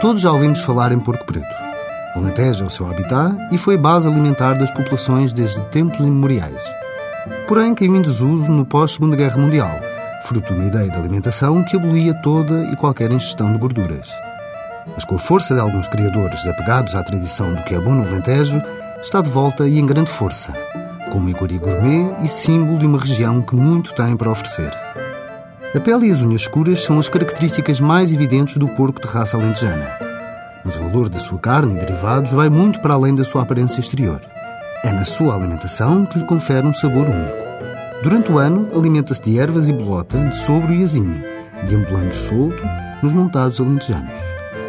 Todos já ouvimos falar em porco preto. O Alentejo é o seu habitat e foi base alimentar das populações desde tempos imemoriais. Porém, caiu em desuso no pós-Segunda Guerra Mundial, fruto de uma ideia de alimentação que abolia toda e qualquer ingestão de gorduras. Mas com a força de alguns criadores apegados à tradição do que é bom no Alentejo, está de volta e em grande força, como iguaria gourmet e símbolo de uma região que muito tem para oferecer. A pele e as unhas escuras são as características mais evidentes do porco de raça alentejana. Mas o valor da sua carne e derivados vai muito para além da sua aparência exterior. É na sua alimentação que lhe confere um sabor único. Durante o ano, alimenta-se de ervas e bolota, de sobro e azinho, deambulando solto nos montados alentejanos.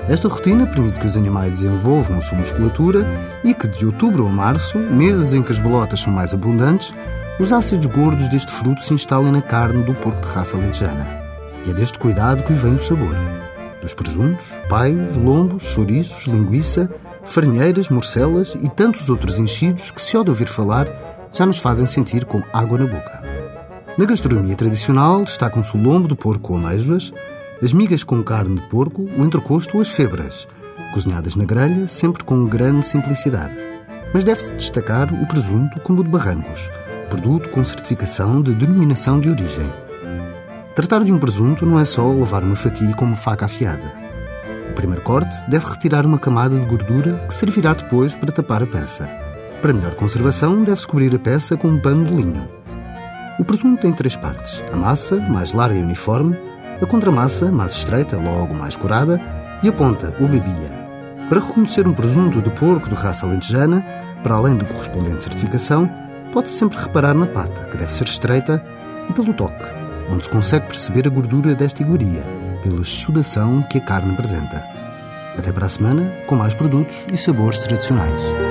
Esta rotina permite que os animais desenvolvam a sua musculatura e que, de outubro a março, meses em que as bolotas são mais abundantes, os ácidos gordos deste fruto se instalem na carne do porco de raça alentejana. E é deste cuidado que lhe vem o sabor. Dos presuntos, paios, lombos, chouriços, linguiça, farinheiras, morcelas e tantos outros enchidos que, se ao de ouvir falar, já nos fazem sentir com água na boca. Na gastronomia tradicional destacam-se o lombo de porco com amêijoas, as migas com carne de porco, o entrecosto ou as febras, cozinhadas na grelha, sempre com grande simplicidade. Mas deve-se destacar o presunto como o de Barrancos, produto com certificação de denominação de origem. Tratar de um presunto não é só levar uma fatia com uma faca afiada. O primeiro corte deve retirar uma camada de gordura que servirá depois para tapar a peça. Para melhor conservação, deve-se cobrir a peça com um pano de linho. O presunto tem três partes: a massa, mais larga e uniforme, a contramassa, mais estreita, logo mais curada, e a ponta, ou babia. Para reconhecer um presunto de porco de raça alentejana, para além da correspondente certificação, pode-se sempre reparar na pata, que deve ser estreita, e pelo toque, onde se consegue perceber a gordura desta iguaria, pela sudação que a carne apresenta. Até para a semana, com mais produtos e sabores tradicionais.